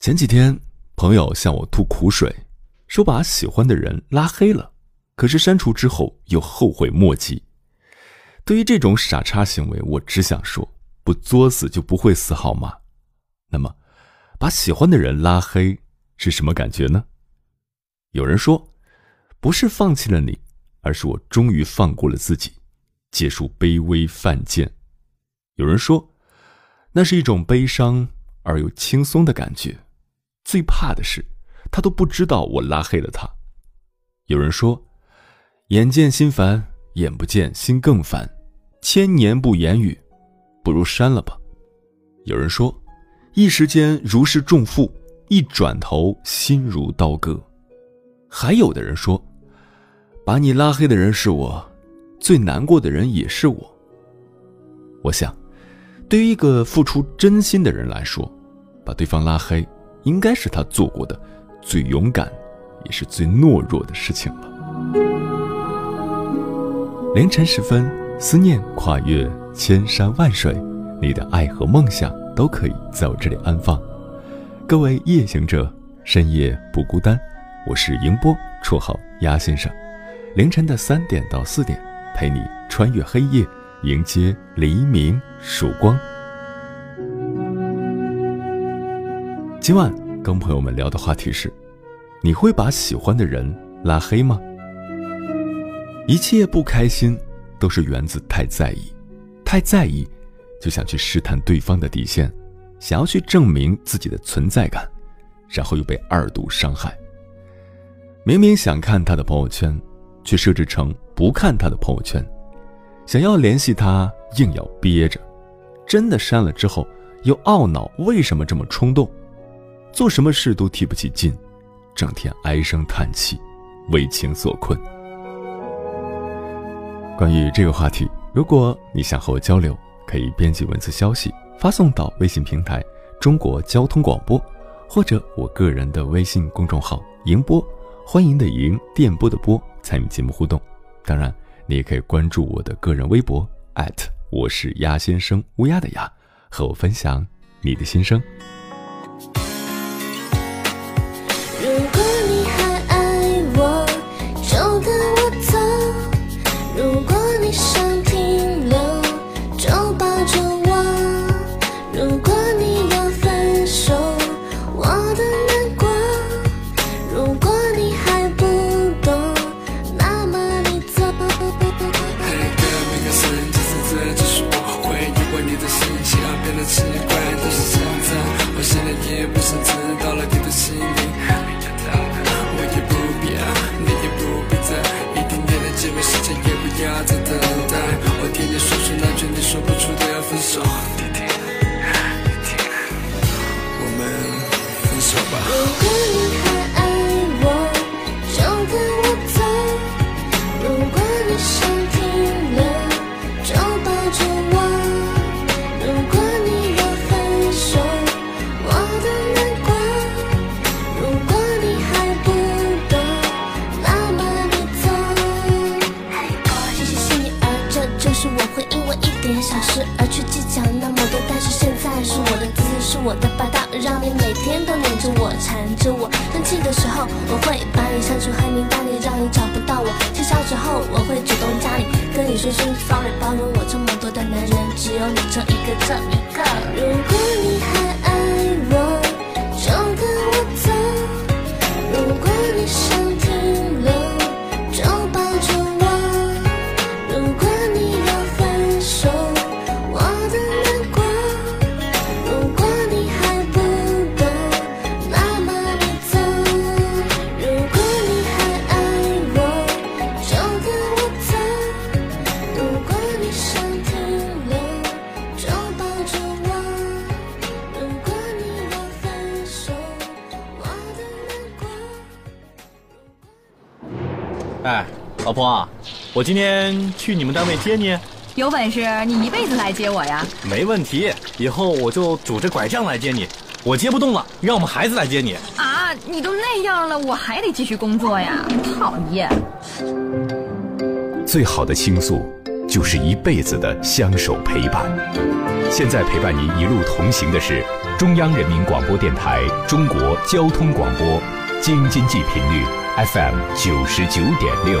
前几天，朋友向我吐苦水，说把喜欢的人拉黑了，可是删除之后又后悔莫及。对于这种傻叉行为，我只想说：不作死就不会死，好吗？那么，把喜欢的人拉黑是什么感觉呢？有人说，不是放弃了你，而是我终于放过了自己，结束卑微犯贱。有人说，那是一种悲伤而又轻松的感觉。最怕的是，他都不知道我拉黑了他。有人说，眼见心烦，眼不见心更烦，千年不言语，不如删了吧。有人说，一时间如释重负，一转头心如刀割。还有的人说，把你拉黑的人是我，最难过的人也是我。我想，对于一个付出真心的人来说，把对方拉黑。应该是他做过的最勇敢，也是最懦弱的事情了。凌晨时分，思念跨越千山万水，你的爱和梦想都可以在我这里安放。各位夜行者，深夜不孤单。我是迎波，绰号鸭先生。凌晨的三点到四点，陪你穿越黑夜，迎接黎明曙光。今晚跟朋友们聊的话题是：你会把喜欢的人拉黑吗？一切不开心都是源自太在意，太在意就想去试探对方的底线，想要去证明自己的存在感，然后又被二度伤害。明明想看他的朋友圈，却设置成不看他的朋友圈；想要联系他，硬要憋着；真的删了之后，又懊恼为什么这么冲动。做什么事都提不起劲，整天唉声叹气，为情所困。关于这个话题，如果你想和我交流，可以编辑文字消息发送到微信平台“中国交通广播”，或者我个人的微信公众号“迎播”，欢迎的迎，电波的波，参与节目互动。当然，你也可以关注我的个人微博我是鸭先生，乌鸦的鸭，和我分享你的心声。而去计较那么多，但是现在是我的姿势我的霸道，让你每天都黏着我。缠着我。生气的时候，我会把你删除黑名单里，让你找不到我。气消之后，我会主动加你，跟你说声 sorry，包容我这么多的男人，只有你这一个，这一个。如果你还我今天去你们单位接你，有本事你一辈子来接我呀！没问题。以后我就拄着拐杖来接你，我接不动了，让我们孩子来接你。啊，你都那样了，我还得继续工作呀！讨厌。最好的倾诉，就是一辈子的相守陪伴。现在陪伴您一路同行的是中央人民广播电台中国交通广播，京津冀频率 FM 九十九点六。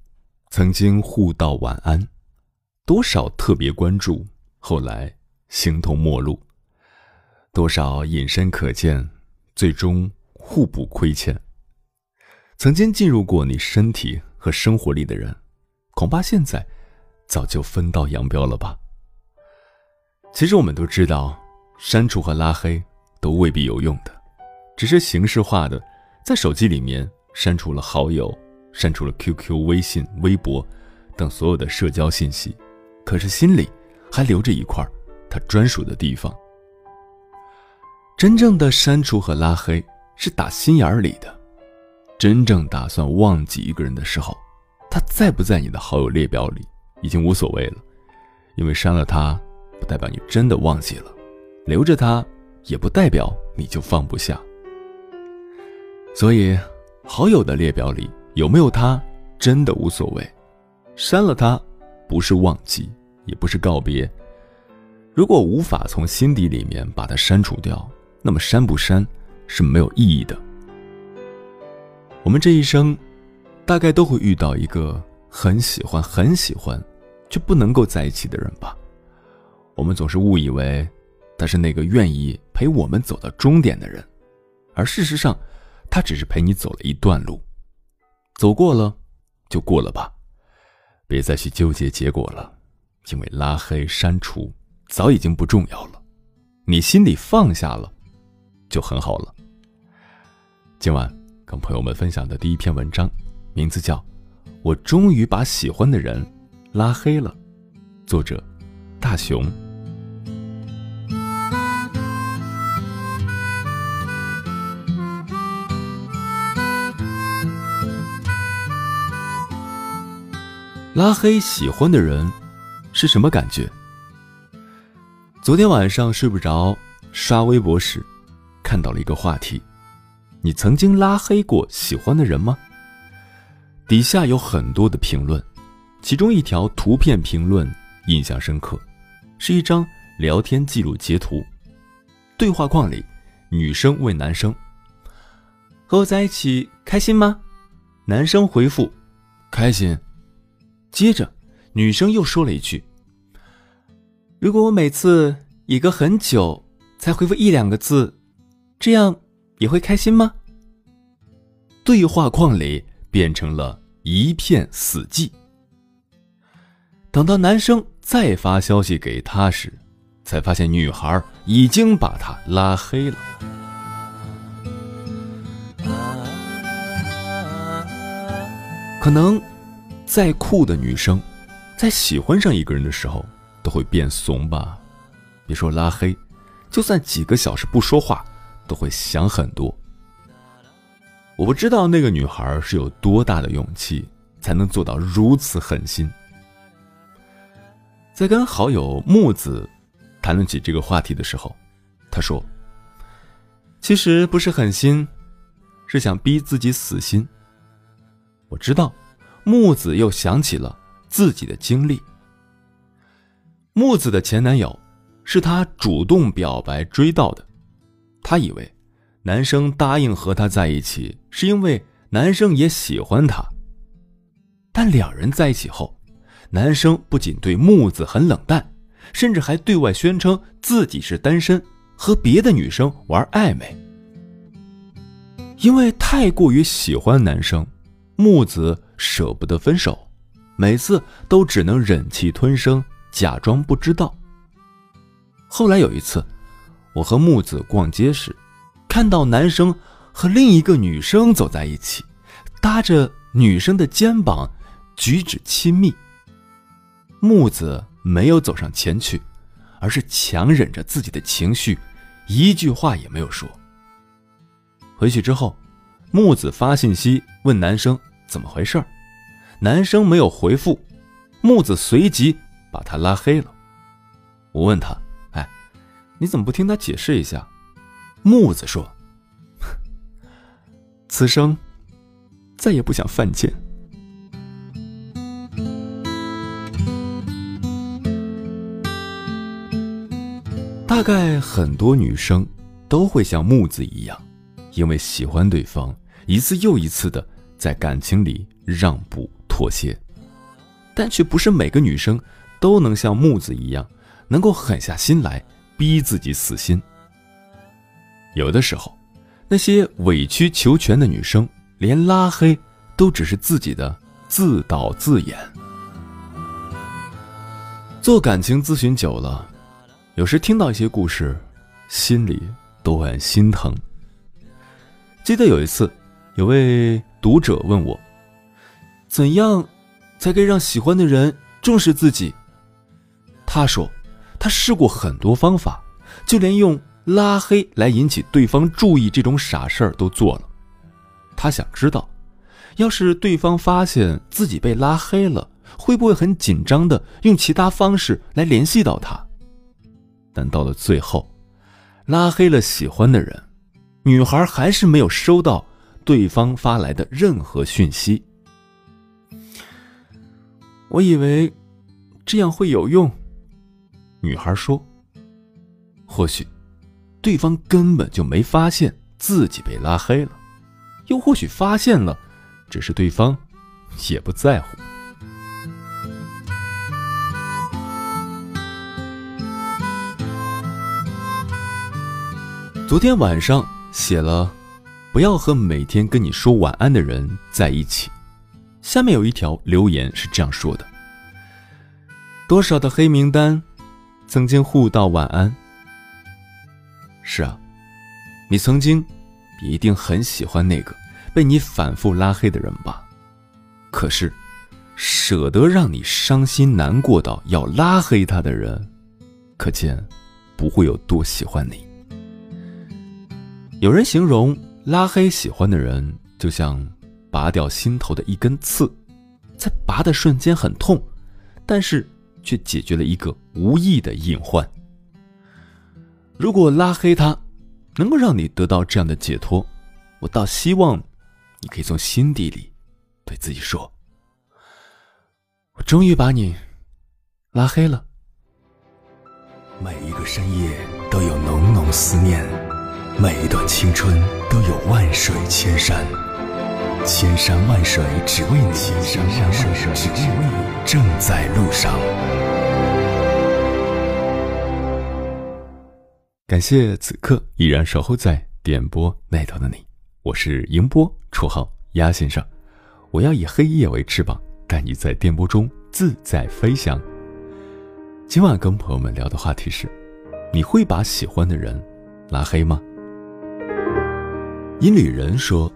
曾经互道晚安；多少特别关注，后来形同陌路；多少隐身可见，最终互不亏欠。曾经进入过你身体和生活里的人，恐怕现在早就分道扬镳了吧。其实我们都知道，删除和拉黑都未必有用的，只是形式化的，在手机里面删除了好友。删除了 QQ、微信、微博等所有的社交信息，可是心里还留着一块他专属的地方。真正的删除和拉黑是打心眼里的，真正打算忘记一个人的时候，他在不在你的好友列表里已经无所谓了，因为删了他不代表你真的忘记了，留着他也不代表你就放不下。所以，好友的列表里。有没有他，真的无所谓。删了他，不是忘记，也不是告别。如果无法从心底里面把它删除掉，那么删不删是没有意义的。我们这一生，大概都会遇到一个很喜欢、很喜欢，却不能够在一起的人吧。我们总是误以为他是那个愿意陪我们走到终点的人，而事实上，他只是陪你走了一段路。走过了，就过了吧，别再去纠结结果了，因为拉黑删除早已经不重要了，你心里放下了，就很好了。今晚跟朋友们分享的第一篇文章，名字叫《我终于把喜欢的人拉黑了》，作者大熊。拉黑喜欢的人是什么感觉？昨天晚上睡不着，刷微博时看到了一个话题：你曾经拉黑过喜欢的人吗？底下有很多的评论，其中一条图片评论印象深刻，是一张聊天记录截图。对话框里，女生问男生：“和我在一起开心吗？”男生回复：“开心。”接着，女生又说了一句：“如果我每次一个很久才回复一两个字，这样也会开心吗？”对话框里变成了一片死寂。等到男生再发消息给她时，才发现女孩已经把他拉黑了。可能。再酷的女生，在喜欢上一个人的时候，都会变怂吧？别说拉黑，就算几个小时不说话，都会想很多。我不知道那个女孩是有多大的勇气，才能做到如此狠心。在跟好友木子谈论起这个话题的时候，他说：“其实不是狠心，是想逼自己死心。”我知道，木子又想起了自己的经历。木子的前男友是她主动表白追到的，她以为男生答应和她在一起是因为男生也喜欢她。但两人在一起后，男生不仅对木子很冷淡，甚至还对外宣称自己是单身，和别的女生玩暧昧。因为太过于喜欢男生，木子舍不得分手，每次都只能忍气吞声。假装不知道。后来有一次，我和木子逛街时，看到男生和另一个女生走在一起，搭着女生的肩膀，举止亲密。木子没有走上前去，而是强忍着自己的情绪，一句话也没有说。回去之后，木子发信息问男生怎么回事男生没有回复，木子随即。把他拉黑了。我问他：“哎，你怎么不听他解释一下？”木子说：“此生再也不想犯贱。”大概很多女生都会像木子一样，因为喜欢对方，一次又一次的在感情里让步妥协，但却不是每个女生。都能像木子一样，能够狠下心来逼自己死心。有的时候，那些委曲求全的女生，连拉黑都只是自己的自导自演。做感情咨询久了，有时听到一些故事，心里都很心疼。记得有一次，有位读者问我：“怎样才可以让喜欢的人重视自己？”他说：“他试过很多方法，就连用拉黑来引起对方注意这种傻事儿都做了。他想知道，要是对方发现自己被拉黑了，会不会很紧张的用其他方式来联系到他？但到了最后，拉黑了喜欢的人，女孩还是没有收到对方发来的任何讯息。我以为这样会有用。”女孩说：“或许，对方根本就没发现自己被拉黑了，又或许发现了，只是对方也不在乎。”昨天晚上写了“不要和每天跟你说晚安的人在一起”，下面有一条留言是这样说的：“多少的黑名单。”曾经互道晚安。是啊，你曾经一定很喜欢那个被你反复拉黑的人吧？可是，舍得让你伤心难过到要拉黑他的人，可见不会有多喜欢你。有人形容拉黑喜欢的人，就像拔掉心头的一根刺，在拔的瞬间很痛，但是。却解决了一个无意的隐患。如果拉黑他，能够让你得到这样的解脱，我倒希望你可以从心底里对自己说：“我终于把你拉黑了。”每一个深夜都有浓浓思念，每一段青春都有万水千山，千山万水只为你，千山万水只为你，正在路上。感谢此刻依然守候在点播那头的你，我是迎波，绰号鸭先生。我要以黑夜为翅膀，带你在电波中自在飞翔。今晚跟朋友们聊的话题是：你会把喜欢的人拉黑吗？阴里人说，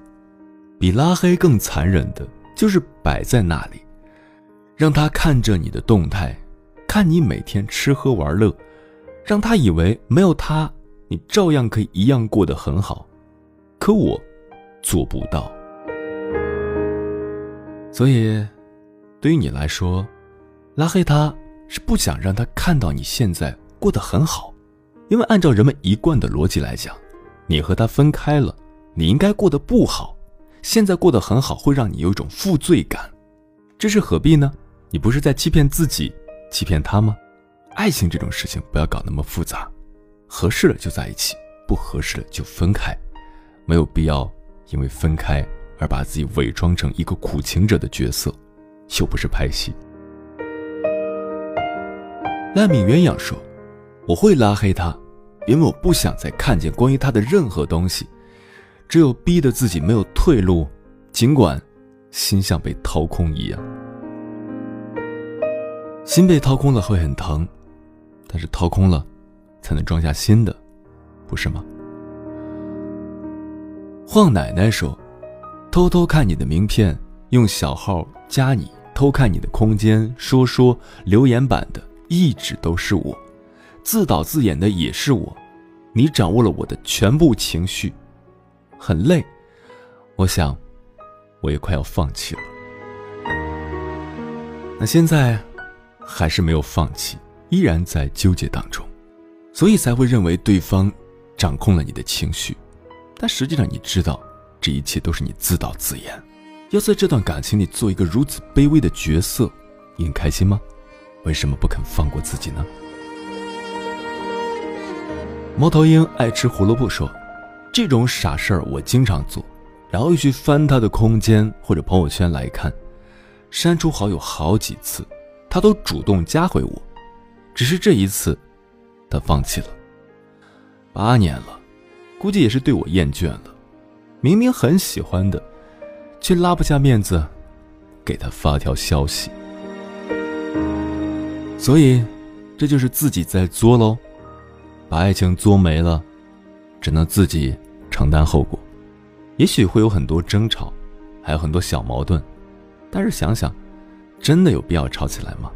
比拉黑更残忍的，就是摆在那里，让他看着你的动态，看你每天吃喝玩乐，让他以为没有他，你照样可以一样过得很好。可我做不到。所以，对于你来说，拉黑他是不想让他看到你现在过得很好，因为按照人们一贯的逻辑来讲，你和他分开了，你应该过得不好，现在过得很好会让你有一种负罪感，这是何必呢？你不是在欺骗自己，欺骗他吗？爱情这种事情不要搞那么复杂，合适了就在一起，不合适了就分开，没有必要因为分开。而把自己伪装成一个苦情者的角色，又不是拍戏。烂命鸳鸯说：“我会拉黑他，因为我不想再看见关于他的任何东西，只有逼得自己没有退路，尽管心像被掏空一样。心被掏空了会很疼，但是掏空了，才能装下新的，不是吗？”晃奶奶说。偷偷看你的名片，用小号加你，偷看你的空间，说说留言板的一直都是我，自导自演的也是我，你掌握了我的全部情绪，很累，我想，我也快要放弃了。那现在，还是没有放弃，依然在纠结当中，所以才会认为对方掌控了你的情绪，但实际上你知道。这一切都是你自导自演，要在这段感情里做一个如此卑微的角色，你开心吗？为什么不肯放过自己呢？猫头鹰爱吃胡萝卜说：“这种傻事儿我经常做，然后又去翻他的空间或者朋友圈来看，删除好友好几次，他都主动加回我，只是这一次，他放弃了。八年了，估计也是对我厌倦了。”明明很喜欢的，却拉不下面子给他发条消息，所以这就是自己在作喽，把爱情作没了，只能自己承担后果。也许会有很多争吵，还有很多小矛盾，但是想想，真的有必要吵起来吗？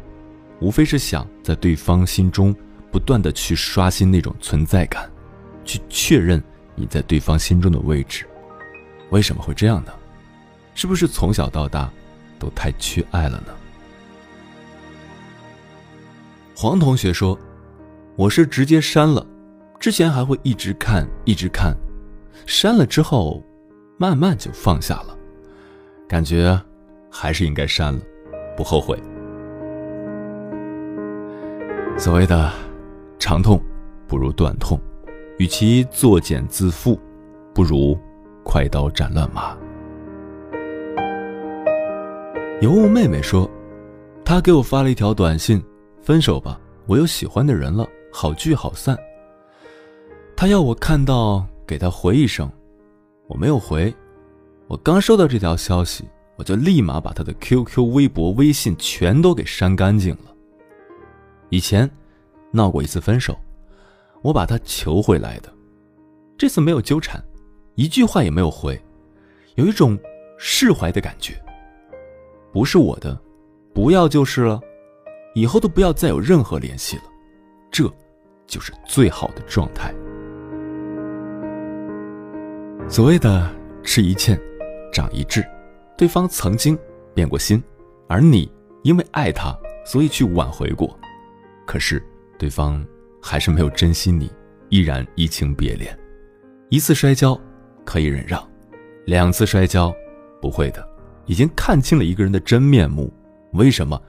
无非是想在对方心中不断的去刷新那种存在感，去确认你在对方心中的位置。为什么会这样呢？是不是从小到大都太缺爱了呢？黄同学说：“我是直接删了，之前还会一直看，一直看，删了之后，慢慢就放下了，感觉还是应该删了，不后悔。所谓的长痛不如短痛，与其作茧自缚，不如……”快刀斩乱麻。尤物妹妹说：“她给我发了一条短信，分手吧，我有喜欢的人了，好聚好散。”她要我看到给他回一声，我没有回。我刚收到这条消息，我就立马把他的 QQ、微博、微信全都给删干净了。以前闹过一次分手，我把他求回来的，这次没有纠缠。一句话也没有回，有一种释怀的感觉。不是我的，不要就是了，以后都不要再有任何联系了，这就是最好的状态。所谓的吃一堑，长一智，对方曾经变过心，而你因为爱他，所以去挽回过，可是对方还是没有珍惜你，依然移情别恋，一次摔跤。可以忍让，两次摔跤，不会的。已经看清了一个人的真面目，为什么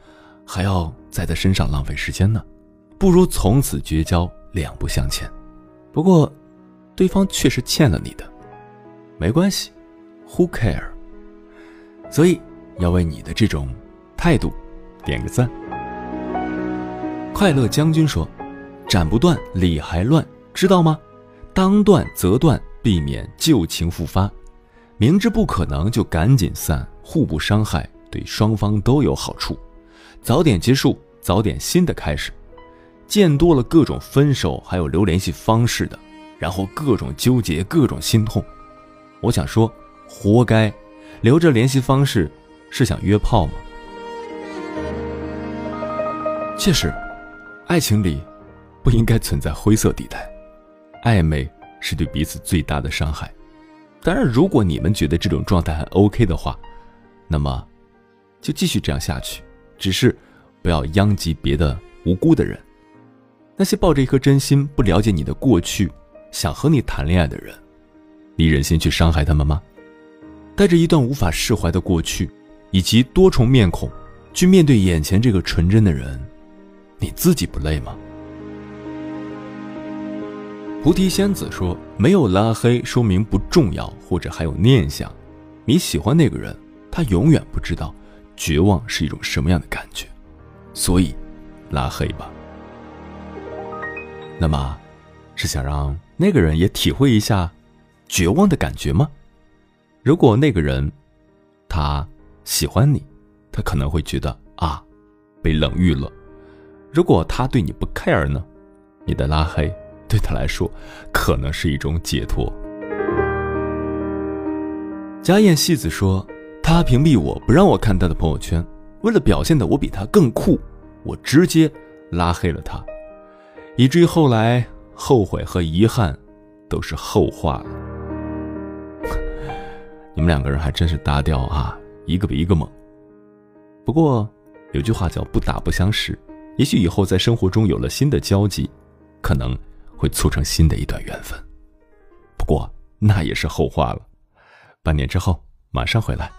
还要在他身上浪费时间呢？不如从此绝交，两不相欠。不过，对方确实欠了你的，没关系，Who care？所以要为你的这种态度点个赞。快乐将军说：“斩不断，理还乱，知道吗？当断则断。”避免旧情复发，明知不可能就赶紧散，互不伤害，对双方都有好处。早点结束，早点新的开始。见多了各种分手，还有留联系方式的，然后各种纠结，各种心痛。我想说，活该。留着联系方式，是想约炮吗？确实，爱情里不应该存在灰色地带，暧昧是对彼此最大的伤害。当然，如果你们觉得这种状态还 OK 的话，那么就继续这样下去，只是不要殃及别的无辜的人。那些抱着一颗真心、不了解你的过去，想和你谈恋爱的人，你忍心去伤害他们吗？带着一段无法释怀的过去，以及多重面孔，去面对眼前这个纯真的人，你自己不累吗？菩提仙子说：“没有拉黑，说明不重要，或者还有念想。你喜欢那个人，他永远不知道绝望是一种什么样的感觉，所以拉黑吧。那么，是想让那个人也体会一下绝望的感觉吗？如果那个人他喜欢你，他可能会觉得啊，被冷遇了。如果他对你不 care 呢，你的拉黑。”对他来说，可能是一种解脱。家燕戏子说：“他屏蔽我不让我看他的朋友圈，为了表现的我比他更酷，我直接拉黑了他，以至于后来后悔和遗憾都是后话了。你们两个人还真是搭调啊，一个比一个猛。不过有句话叫不打不相识，也许以后在生活中有了新的交集，可能。”会促成新的一段缘分，不过那也是后话了。半年之后，马上回来。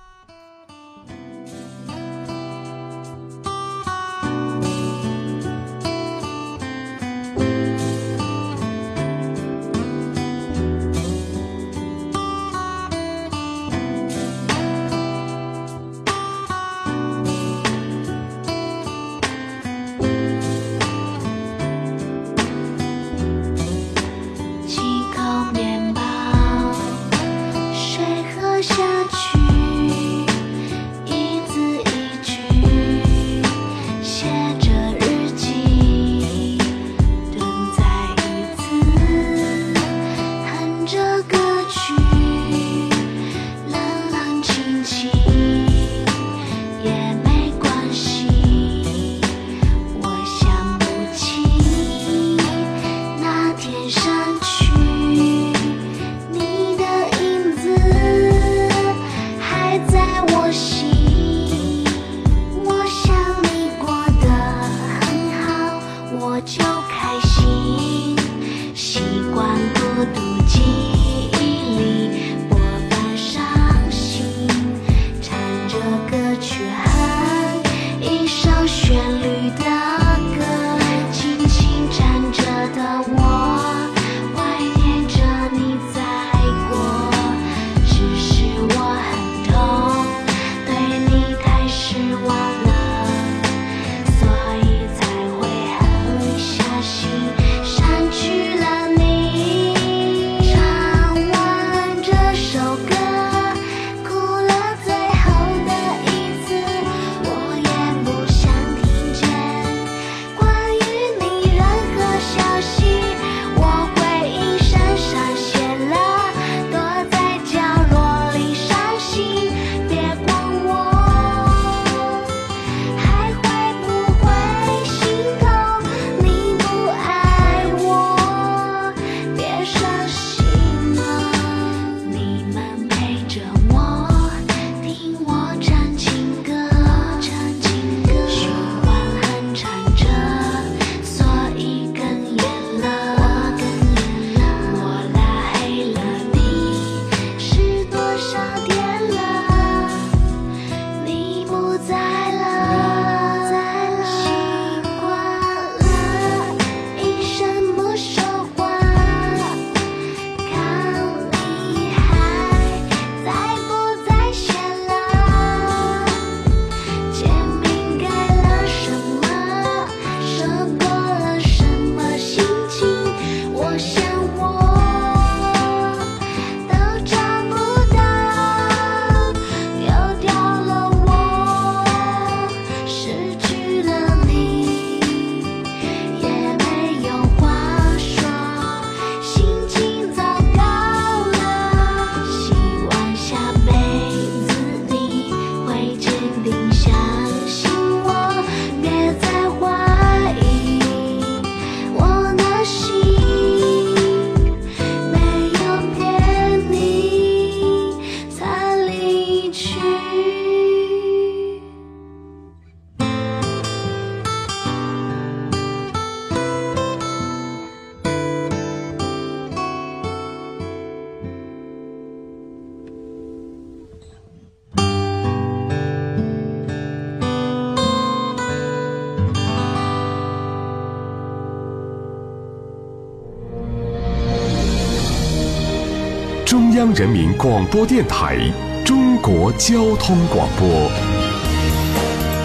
广播电台中国交通广播。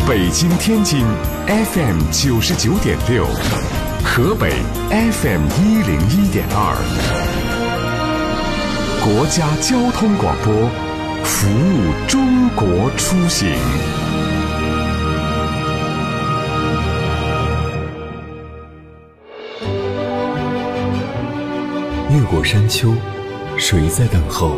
北京、天津 FM 九十九点六，河北 FM 一零一点二，国家交通广播，服务中国出行。越过山丘，谁在等候？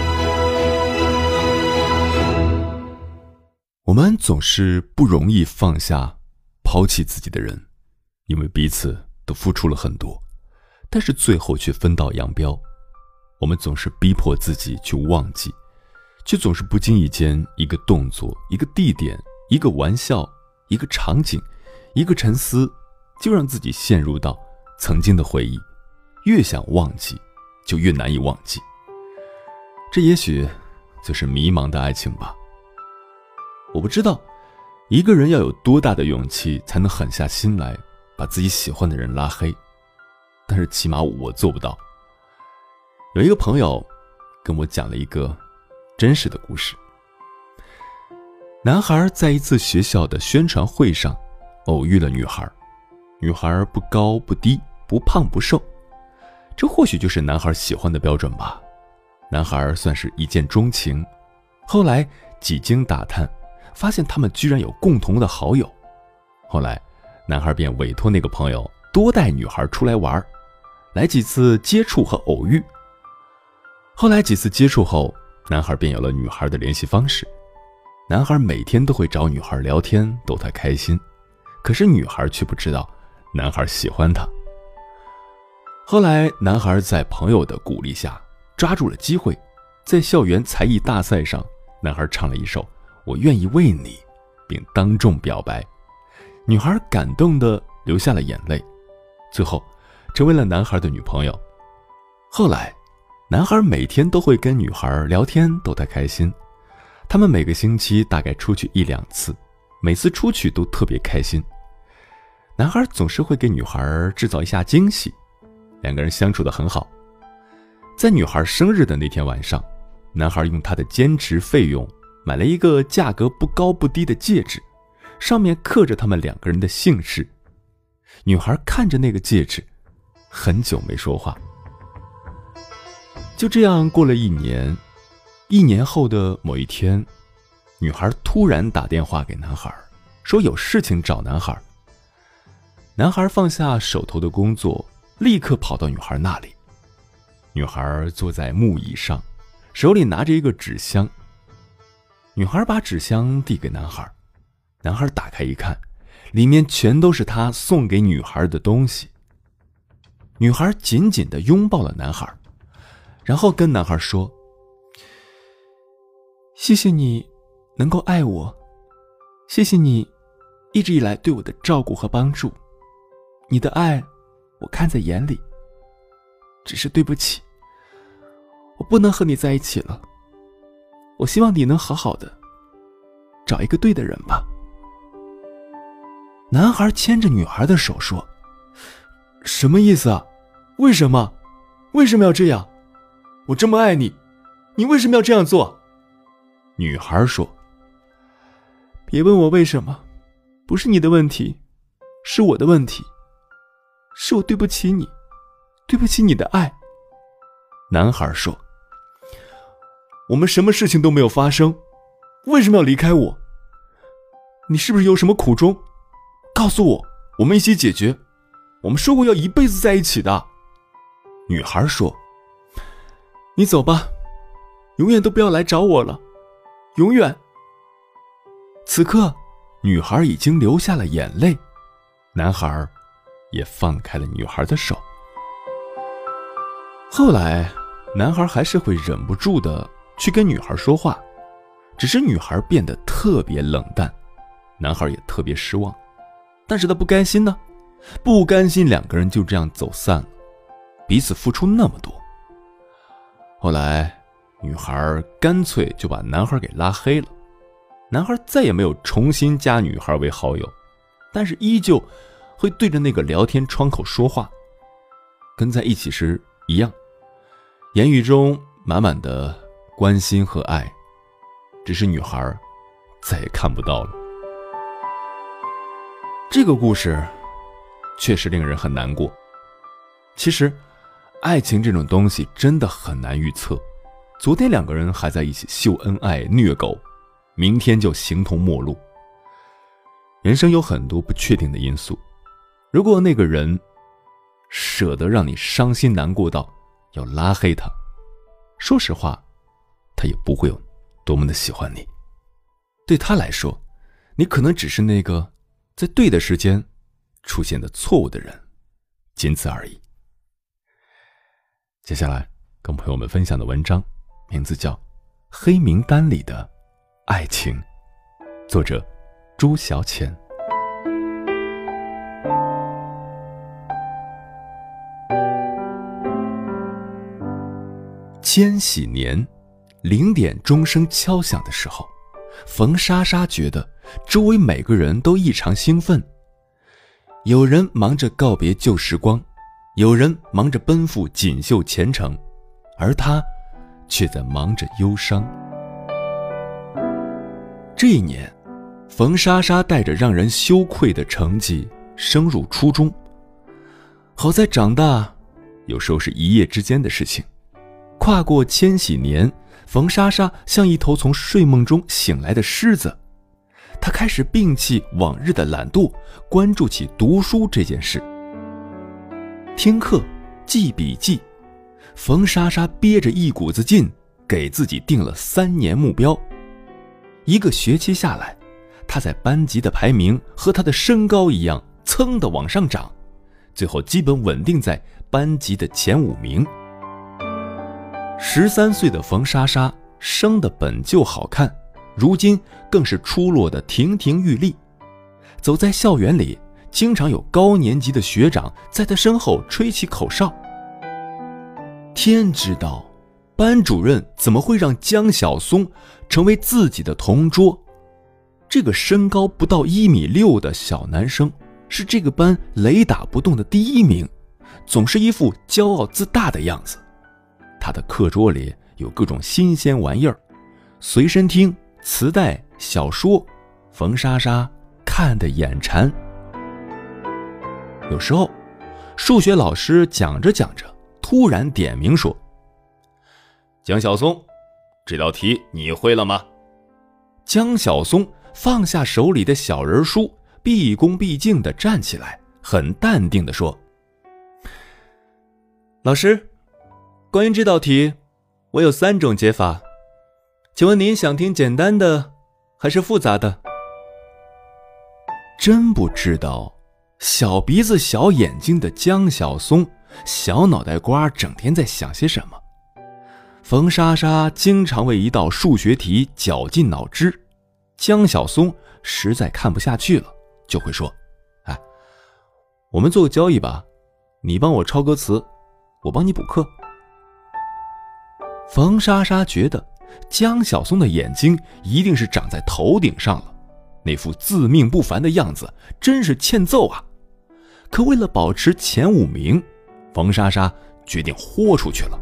我们总是不容易放下、抛弃自己的人，因为彼此。都付出了很多，但是最后却分道扬镳。我们总是逼迫自己去忘记，却总是不经意间一个动作、一个地点、一个玩笑、一个场景、一个沉思，就让自己陷入到曾经的回忆。越想忘记，就越难以忘记。这也许就是迷茫的爱情吧。我不知道，一个人要有多大的勇气，才能狠下心来。把自己喜欢的人拉黑，但是起码我做不到。有一个朋友跟我讲了一个真实的故事：男孩在一次学校的宣传会上偶遇了女孩，女孩不高不低，不胖不瘦，这或许就是男孩喜欢的标准吧。男孩算是一见钟情，后来几经打探，发现他们居然有共同的好友，后来。男孩便委托那个朋友多带女孩出来玩，来几次接触和偶遇。后来几次接触后，男孩便有了女孩的联系方式。男孩每天都会找女孩聊天，逗她开心。可是女孩却不知道，男孩喜欢她。后来，男孩在朋友的鼓励下，抓住了机会，在校园才艺大赛上，男孩唱了一首《我愿意为你》，并当众表白。女孩感动的流下了眼泪，最后成为了男孩的女朋友。后来，男孩每天都会跟女孩聊天，逗她开心。他们每个星期大概出去一两次，每次出去都特别开心。男孩总是会给女孩制造一下惊喜，两个人相处的很好。在女孩生日的那天晚上，男孩用他的兼职费用买了一个价格不高不低的戒指。上面刻着他们两个人的姓氏。女孩看着那个戒指，很久没说话。就这样过了一年，一年后的某一天，女孩突然打电话给男孩，说有事情找男孩。男孩放下手头的工作，立刻跑到女孩那里。女孩坐在木椅上，手里拿着一个纸箱。女孩把纸箱递给男孩。男孩打开一看，里面全都是他送给女孩的东西。女孩紧紧的拥抱了男孩，然后跟男孩说：“谢谢你能够爱我，谢谢你一直以来对我的照顾和帮助。你的爱我看在眼里，只是对不起，我不能和你在一起了。我希望你能好好的找一个对的人吧。”男孩牵着女孩的手说：“什么意思啊？为什么？为什么要这样？我这么爱你，你为什么要这样做？”女孩说：“别问我为什么，不是你的问题，是我的问题，是我对不起你，对不起你的爱。”男孩说：“我们什么事情都没有发生，为什么要离开我？你是不是有什么苦衷？”告诉我，我们一起解决。我们说过要一辈子在一起的。女孩说：“你走吧，永远都不要来找我了，永远。”此刻，女孩已经流下了眼泪，男孩也放开了女孩的手。后来，男孩还是会忍不住的去跟女孩说话，只是女孩变得特别冷淡，男孩也特别失望。但是他不甘心呢，不甘心两个人就这样走散了，彼此付出那么多。后来，女孩干脆就把男孩给拉黑了，男孩再也没有重新加女孩为好友，但是依旧会对着那个聊天窗口说话，跟在一起时一样，言语中满满的关心和爱。只是女孩再也看不到了。这个故事确实令人很难过。其实，爱情这种东西真的很难预测。昨天两个人还在一起秀恩爱、虐狗，明天就形同陌路。人生有很多不确定的因素。如果那个人舍得让你伤心难过到要拉黑他，说实话，他也不会有。多么的喜欢你，对他来说，你可能只是那个在对的时间出现的错误的人，仅此而已。接下来跟朋友们分享的文章，名字叫《黑名单里的爱情》，作者朱小浅。千禧年。零点钟声敲响的时候，冯莎莎觉得周围每个人都异常兴奋。有人忙着告别旧时光，有人忙着奔赴锦绣前程，而她却在忙着忧伤。这一年，冯莎莎带着让人羞愧的成绩升入初中。好在长大，有时候是一夜之间的事情。跨过千禧年。冯莎莎像一头从睡梦中醒来的狮子，她开始摒弃往日的懒惰，关注起读书这件事。听课、记笔记，冯莎莎憋着一股子劲，给自己定了三年目标。一个学期下来，她在班级的排名和她的身高一样，噌的往上涨，最后基本稳定在班级的前五名。十三岁的冯莎莎生的本就好看，如今更是出落的亭亭玉立。走在校园里，经常有高年级的学长在她身后吹起口哨。天知道，班主任怎么会让江晓松成为自己的同桌？这个身高不到一米六的小男生，是这个班雷打不动的第一名，总是一副骄傲自大的样子。他的课桌里有各种新鲜玩意儿，随身听、磁带、小说，冯莎莎看得眼馋。有时候，数学老师讲着讲着，突然点名说：“江小松，这道题你会了吗？”江小松放下手里的小人书，毕恭毕敬地站起来，很淡定地说：“老师。”关于这道题，我有三种解法，请问您想听简单的还是复杂的？真不知道，小鼻子小眼睛的江小松，小脑袋瓜整天在想些什么？冯莎莎经常为一道数学题绞尽脑汁，江小松实在看不下去了，就会说：“哎，我们做个交易吧，你帮我抄歌词，我帮你补课。”冯莎莎觉得江小松的眼睛一定是长在头顶上了，那副自命不凡的样子真是欠揍啊！可为了保持前五名，冯莎莎决定豁出去了。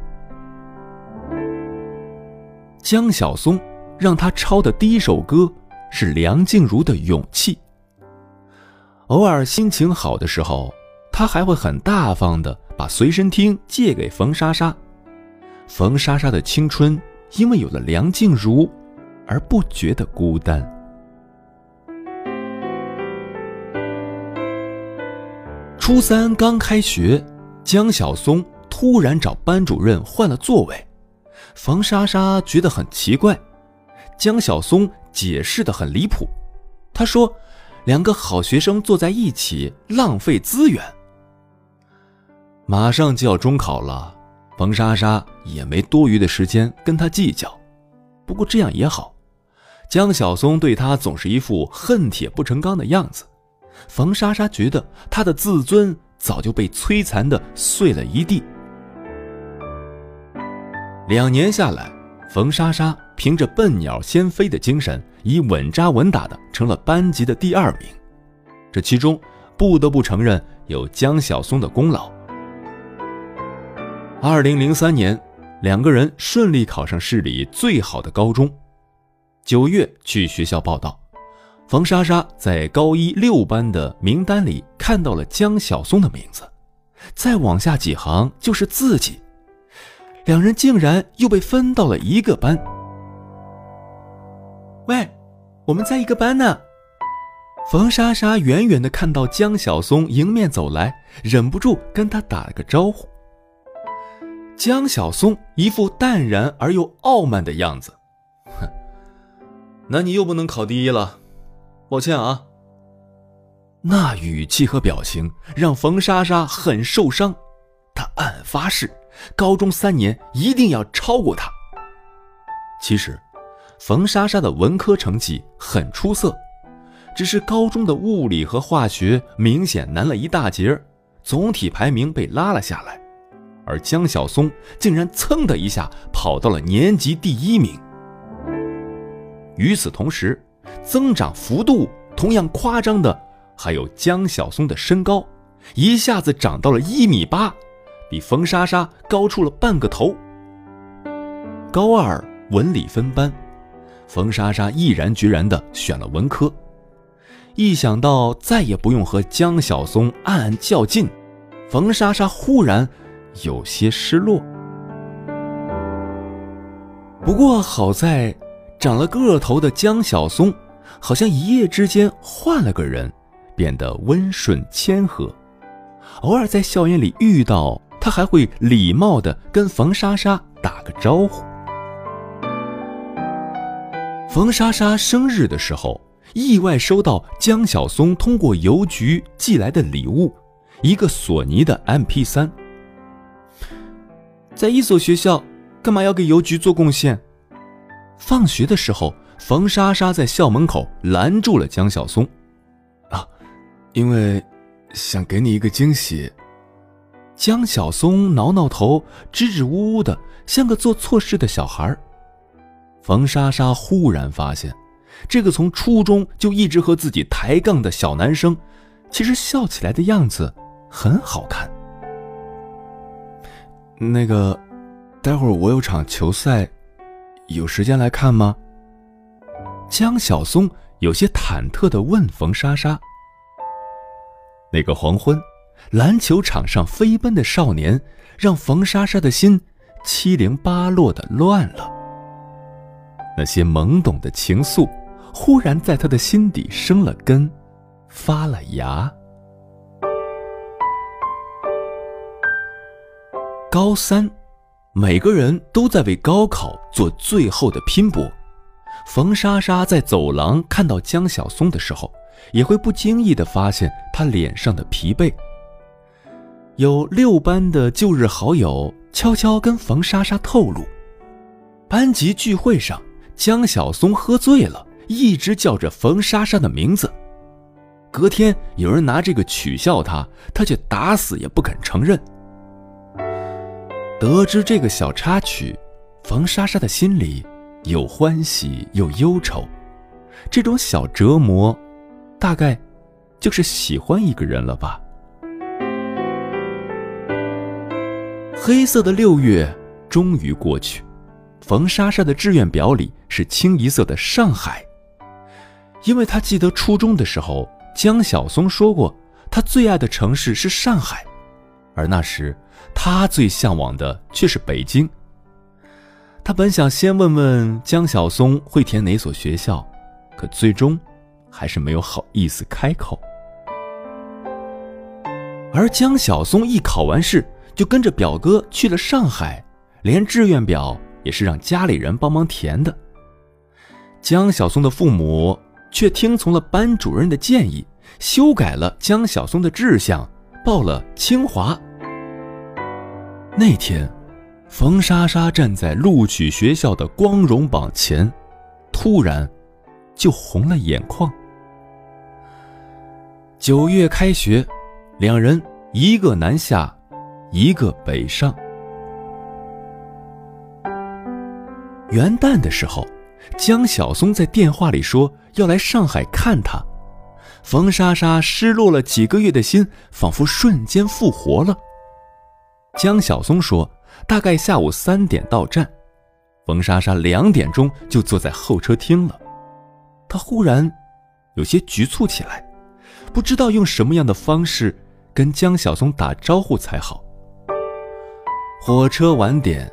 江小松让他抄的第一首歌是梁静茹的《勇气》。偶尔心情好的时候，他还会很大方的把随身听借给冯莎莎。冯莎莎的青春因为有了梁静茹而不觉得孤单。初三刚开学，江晓松突然找班主任换了座位，冯莎莎觉得很奇怪。江晓松解释的很离谱，他说：“两个好学生坐在一起浪费资源。”马上就要中考了。冯莎莎也没多余的时间跟他计较，不过这样也好，江晓松对她总是一副恨铁不成钢的样子，冯莎莎觉得她的自尊早就被摧残的碎了一地。两年下来，冯莎莎凭着笨鸟先飞的精神，以稳扎稳打的成了班级的第二名。这其中不得不承认有江晓松的功劳。二零零三年，两个人顺利考上市里最好的高中。九月去学校报道，冯莎莎在高一六班的名单里看到了江晓松的名字，再往下几行就是自己，两人竟然又被分到了一个班。喂，我们在一个班呢。冯莎莎远远的看到江晓松迎面走来，忍不住跟他打了个招呼。江晓松一副淡然而又傲慢的样子，哼，那你又不能考第一了，抱歉啊。那语气和表情让冯莎莎很受伤，她暗发誓，高中三年一定要超过他。其实，冯莎莎的文科成绩很出色，只是高中的物理和化学明显难了一大截，总体排名被拉了下来。而江晓松竟然噌的一下跑到了年级第一名。与此同时，增长幅度同样夸张的还有江晓松的身高，一下子长到了一米八，比冯莎莎高出了半个头。高二文理分班，冯莎莎毅然决然地选了文科。一想到再也不用和江晓松暗暗较劲，冯莎莎忽然。有些失落，不过好在长了个头的江晓松，好像一夜之间换了个人，变得温顺谦和。偶尔在校园里遇到他，还会礼貌的跟冯莎莎打个招呼。冯莎莎生日的时候，意外收到江晓松通过邮局寄来的礼物，一个索尼的 MP3。在一所学校，干嘛要给邮局做贡献？放学的时候，冯莎莎在校门口拦住了江小松。啊，因为想给你一个惊喜。江小松挠挠头，支支吾吾的，像个做错事的小孩。冯莎莎忽然发现，这个从初中就一直和自己抬杠的小男生，其实笑起来的样子很好看。那个，待会儿我有场球赛，有时间来看吗？江晓松有些忐忑的问冯莎莎。那个黄昏，篮球场上飞奔的少年，让冯莎莎的心七零八落的乱了。那些懵懂的情愫，忽然在他的心底生了根，发了芽。高三，每个人都在为高考做最后的拼搏。冯莎莎在走廊看到江晓松的时候，也会不经意地发现他脸上的疲惫。有六班的旧日好友悄悄跟冯莎莎透露，班级聚会上，江晓松喝醉了，一直叫着冯莎莎的名字。隔天有人拿这个取笑他，他却打死也不肯承认。得知这个小插曲，冯莎莎的心里有欢喜又忧愁。这种小折磨，大概就是喜欢一个人了吧。黑色的六月终于过去，冯莎莎的志愿表里是清一色的上海，因为她记得初中的时候，江晓松说过，他最爱的城市是上海。而那时，他最向往的却是北京。他本想先问问江晓松会填哪所学校，可最终还是没有好意思开口。而江晓松一考完试，就跟着表哥去了上海，连志愿表也是让家里人帮忙填的。江晓松的父母却听从了班主任的建议，修改了江晓松的志向。报了清华。那天，冯莎莎站在录取学校的光荣榜前，突然就红了眼眶。九月开学，两人一个南下，一个北上。元旦的时候，江小松在电话里说要来上海看他。冯莎莎失落了几个月的心，仿佛瞬间复活了。江小松说，大概下午三点到站，冯莎莎两点钟就坐在候车厅了。她忽然有些局促起来，不知道用什么样的方式跟江小松打招呼才好。火车晚点，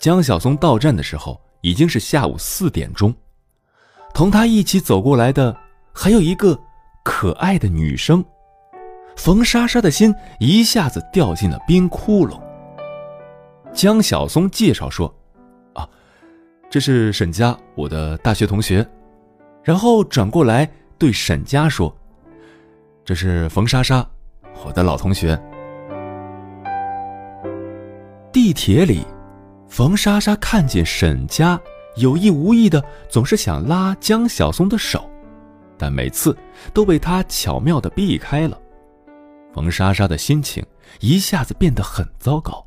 江小松到站的时候已经是下午四点钟，同他一起走过来的还有一个。可爱的女生，冯莎莎的心一下子掉进了冰窟窿。江小松介绍说：“啊，这是沈佳，我的大学同学。”然后转过来对沈佳说：“这是冯莎莎，我的老同学。”地铁里，冯莎莎看见沈佳有意无意的总是想拉江小松的手。但每次都被他巧妙的避开了，冯莎莎的心情一下子变得很糟糕。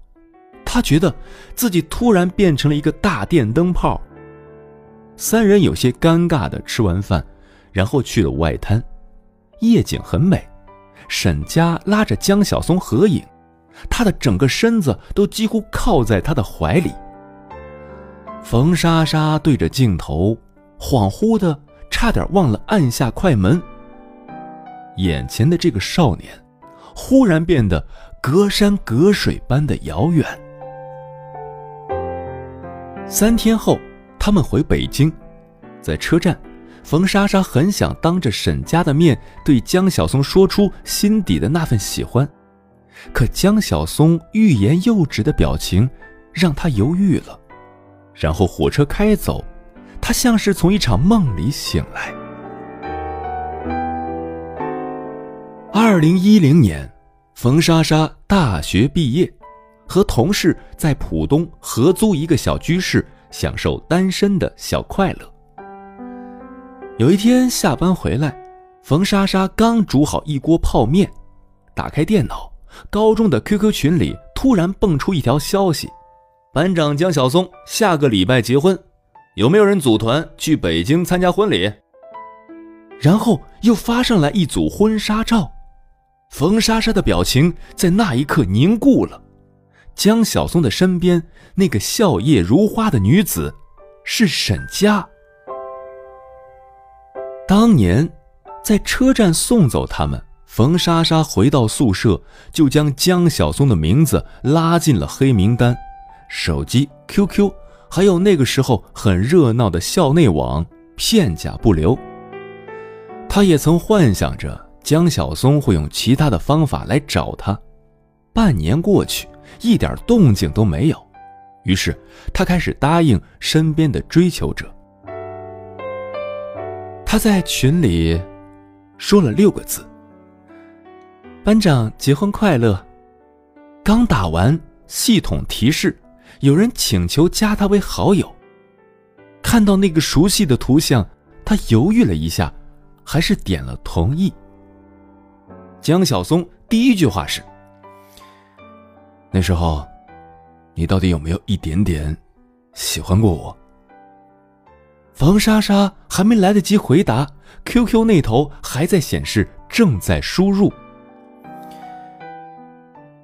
她觉得自己突然变成了一个大电灯泡。三人有些尴尬的吃完饭，然后去了外滩，夜景很美。沈佳拉着江小松合影，他的整个身子都几乎靠在他的怀里。冯莎莎对着镜头，恍惚的。差点忘了按下快门。眼前的这个少年，忽然变得隔山隔水般的遥远。三天后，他们回北京，在车站，冯莎莎很想当着沈家的面对江小松说出心底的那份喜欢，可江小松欲言又止的表情，让她犹豫了。然后火车开走。他像是从一场梦里醒来。二零一零年，冯莎莎大学毕业，和同事在浦东合租一个小居室，享受单身的小快乐。有一天下班回来，冯莎莎刚煮好一锅泡面，打开电脑，高中的 QQ 群里突然蹦出一条消息：班长江小松下个礼拜结婚。有没有人组团去北京参加婚礼？然后又发上来一组婚纱照，冯莎莎的表情在那一刻凝固了。江小松的身边那个笑靥如花的女子，是沈佳。当年在车站送走他们，冯莎莎回到宿舍，就将江小松的名字拉进了黑名单，手机 QQ。还有那个时候很热闹的校内网，片甲不留。他也曾幻想着江小松会用其他的方法来找他。半年过去，一点动静都没有，于是他开始答应身边的追求者。他在群里说了六个字：“班长结婚快乐。”刚打完，系统提示。有人请求加他为好友，看到那个熟悉的图像，他犹豫了一下，还是点了同意。江小松第一句话是：“那时候，你到底有没有一点点喜欢过我？”冯莎莎还没来得及回答，QQ 那头还在显示正在输入。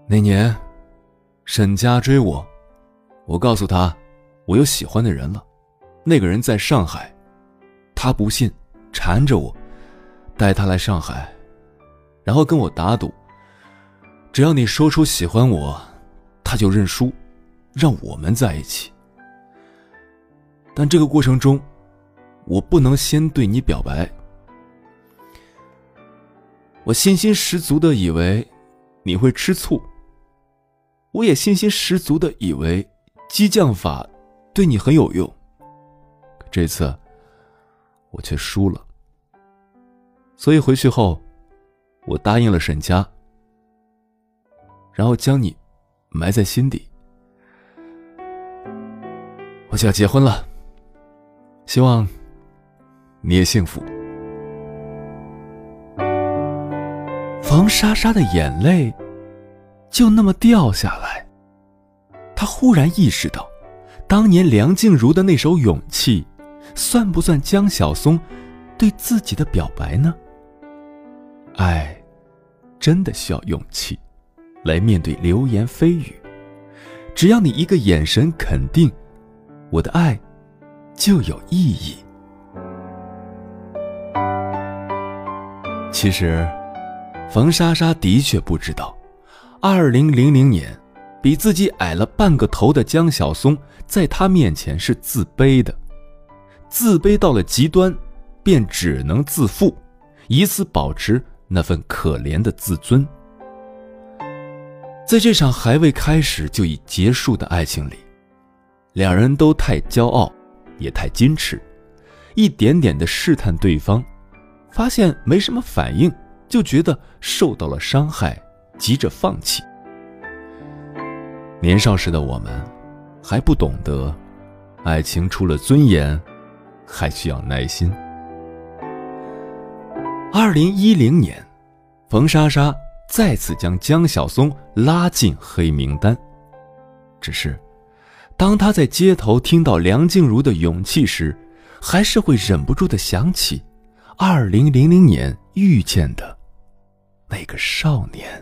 那年，沈佳追我。我告诉他，我有喜欢的人了，那个人在上海，他不信，缠着我，带他来上海，然后跟我打赌，只要你说出喜欢我，他就认输，让我们在一起。但这个过程中，我不能先对你表白，我信心十足的以为你会吃醋，我也信心十足的以为。激将法对你很有用，可这次我却输了。所以回去后，我答应了沈家，然后将你埋在心底。我就要结婚了，希望你也幸福。冯莎莎的眼泪就那么掉下来。她忽然意识到，当年梁静茹的那首《勇气》，算不算江晓松对自己的表白呢？爱，真的需要勇气，来面对流言蜚语。只要你一个眼神肯定，我的爱就有意义。其实。冯莎莎的确不知道，二零零零年，比自己矮了半个头的江晓松，在她面前是自卑的，自卑到了极端，便只能自负，以此保持那份可怜的自尊。在这场还未开始就已结束的爱情里，两人都太骄傲，也太矜持，一点点的试探对方，发现没什么反应。就觉得受到了伤害，急着放弃。年少时的我们，还不懂得，爱情除了尊严，还需要耐心。二零一零年，冯莎莎再次将江晓松拉进黑名单。只是，当他在街头听到梁静茹的《勇气》时，还是会忍不住的想起，二零零零年遇见的。那个少年。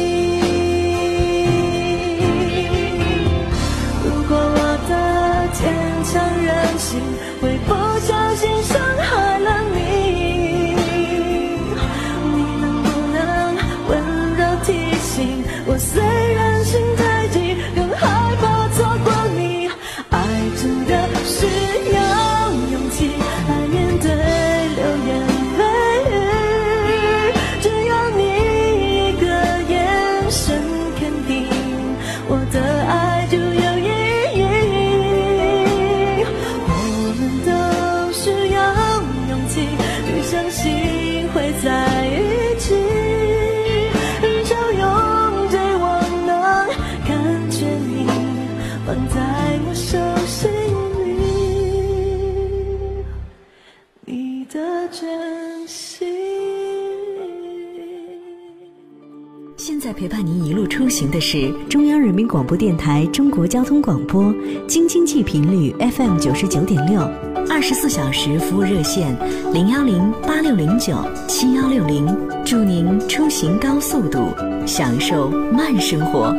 广播电台中国交通广播，京津冀频率 FM 九十九点六，二十四小时服务热线零幺零八六零九七幺六零，祝您出行高速度，享受慢生活。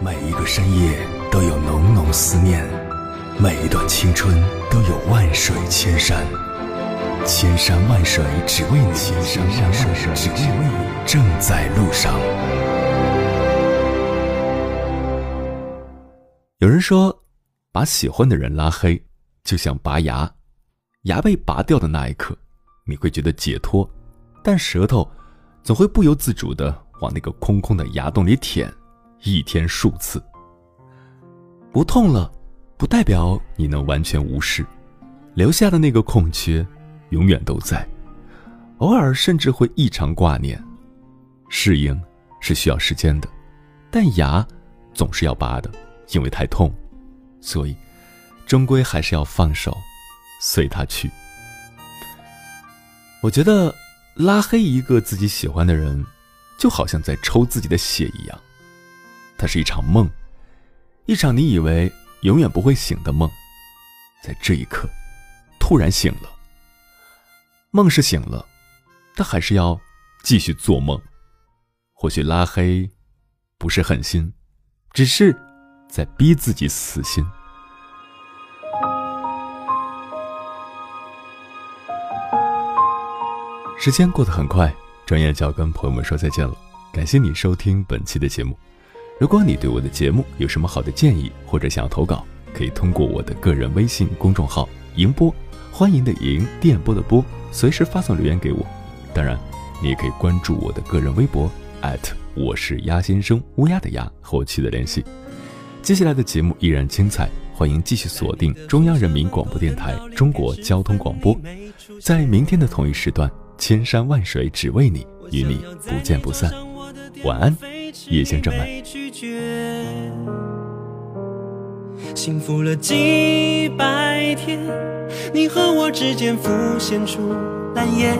每一个深夜都有浓浓思念，每一段青春都有万水千山。千山万水只为你，千山万水只为你，正在路上。有人说，把喜欢的人拉黑，就像拔牙，牙被拔掉的那一刻，你会觉得解脱，但舌头总会不由自主的往那个空空的牙洞里舔，一天数次。不痛了，不代表你能完全无视，留下的那个空缺，永远都在，偶尔甚至会异常挂念。适应是需要时间的，但牙总是要拔的，因为太痛，所以终归还是要放手，随他去。我觉得拉黑一个自己喜欢的人，就好像在抽自己的血一样，它是一场梦。一场你以为永远不会醒的梦，在这一刻突然醒了。梦是醒了，但还是要继续做梦。或许拉黑不是狠心，只是在逼自己死心。时间过得很快，转眼就要跟朋友们说再见了。感谢你收听本期的节目。如果你对我的节目有什么好的建议，或者想要投稿，可以通过我的个人微信公众号“迎波”，欢迎的迎，电波的波，随时发送留言给我。当然，你也可以关注我的个人微博我是鸭先生，乌鸦的鸭，和我取得联系。接下来的节目依然精彩，欢迎继续锁定中央人民广播电台中国交通广播，在明天的同一时段，千山万水只为你，与你不见不散。晚安。叶先生们。幸福了几百天，你和我之间浮现出蓝烟。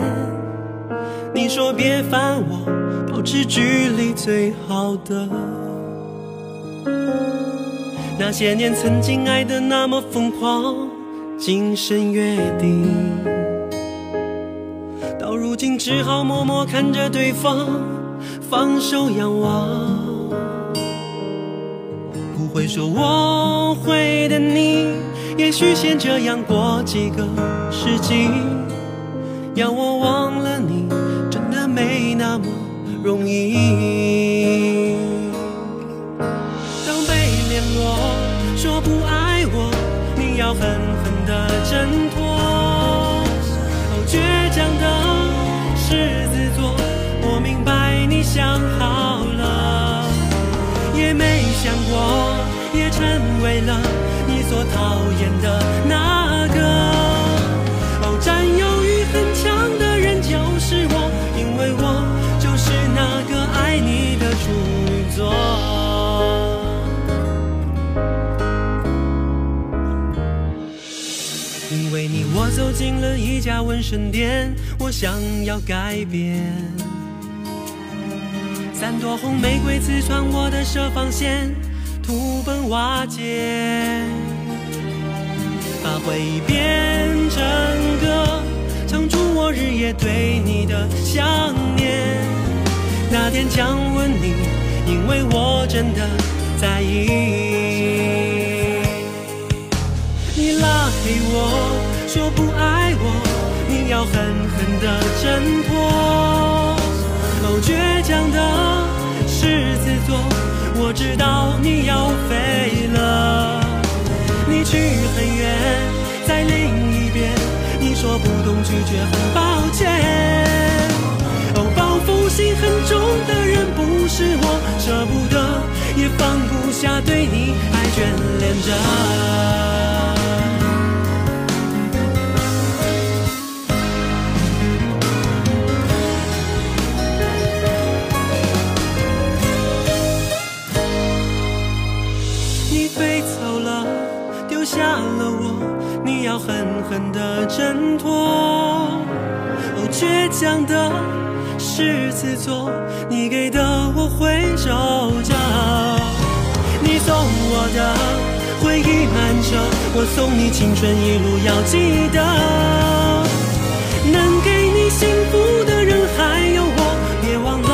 你说别烦我，保持距离最好的。那些年曾经爱的那么疯狂，今生约定，到如今只好默默看着对方。放手仰望，会说我会等你，也许先这样过几个世纪。要我忘了你，真的没那么容易。当被联络说不爱我，你要狠狠的挣脱。哦，倔强的狮子座，我明白你。想好了，也没想过，也成为了你所讨厌的那个。哦，占有欲很强的人就是我，因为我就是那个爱你的处女座。因为你，我走进了一家纹身店，我想要改变。三朵红玫瑰刺穿我的设防线，土崩瓦解，把回忆变成歌，唱出我日夜对你的想念。那天将吻你，因为我真的在意。你拉黑我说不爱我，你要狠狠的挣脱。哦，倔强的。狮子座，我知道你要飞了，你去很远，在另一边，你说不懂拒绝，很抱歉。哦，报复心很重的人不是我，舍不得，也放不下对你还眷恋着。狠的挣脱，哦，倔强的狮子座，你给的我会守着。你送我的回忆满车，我送你青春一路要记得。能给你幸福的人还有我，别忘了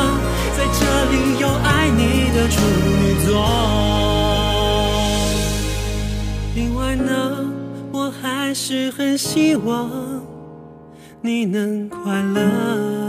在这里有爱你的处女座。是很希望你能快乐。